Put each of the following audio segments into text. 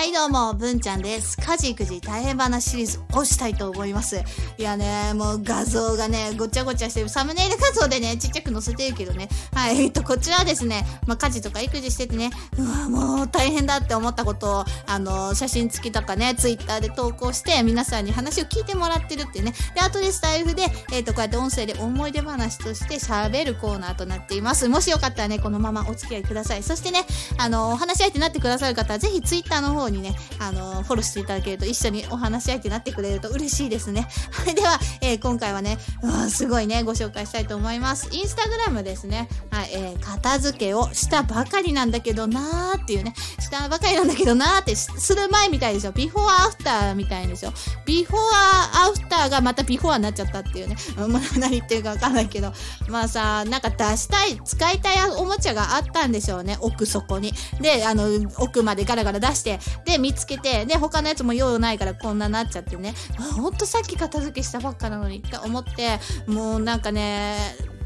はいどうも、文ちゃんです。家事育児大変話シリーズをしたいと思います。いやね、もう画像がね、ごちゃごちゃしてる。サムネイル画像でね、ちっちゃく載せてるけどね。はい、えっと、こちらはですね、まあ、家事とか育児しててね、うわ、もう大変だって思ったことを、あの、写真付きとかね、ツイッターで投稿して、皆さんに話を聞いてもらってるってね。で、あとでスタイフで、えっと、こうやって音声で思い出話として喋るコーナーとなっています。もしよかったらね、このままお付き合いください。そしてね、あの、お話し相手になってくださる方は、ぜひツイッターの方にね、あの、フォローしていただけると、一緒にお話し相手になってくれると嬉しいですね。はい、では、えー今回はね、うわすごいね、ご紹介したいと思います。インスタグラムですね。はい、えー片付けをしたばかりなんだけどなーっていうね、したばかりなんだけどなーってする前みたいでしょ。ビフォーアフターみたいでしょ。ビフォーアフターがまたビフォーになっちゃったっていうね。うんまあ、何言ってるかわかんないけど。まあさ、なんか出したい、使いたいおもちゃがあったんでしょうね。奥底に。で、あの、奥までガラガラ出して、で、見つけて、で、他のやつも用ないからこんななっちゃってね。ほんとさっき片付けしたばっかなのにって思って、もうなんかね、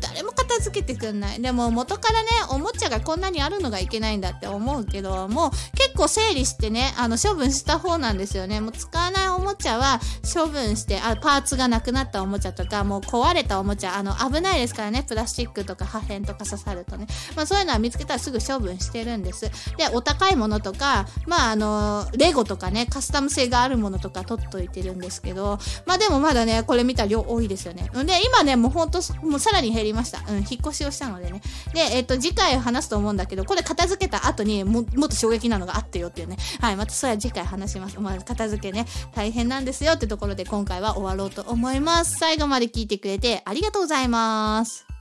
誰も片付けてくんない。でも元からね、おもちゃがこんなにあるのがいけないんだって思うけど、もう結構整理してね、あの処分した方なんですよね。もう使わないおもちゃは処分して、あ、パーツがなくなったおもちゃとか、もう壊れたおもちゃ、あの危ないですからね、プラスチックとか破片とか刺さるとね。まあそういうのは見つけたらすぐ処分してるんです。で、お高いものとか、まああの、レゴとかね、カスタム性があるものとか取っといてるんですけど、まあでもまだね、これ見たら量多いですよね。で、今ね、もうほんと、もうさらに減りました。うん、引っ越しをしたのでね。で、えっ、と、次回話すと思うんだけど、これ片付けた後にも、もっと衝撃なのがあってよっていうね。はい、またそれは次回話します。まあ、片付けね、大変なんですよってところで今回は終わろうと思います。最後まで聞いてくれてありがとうございます。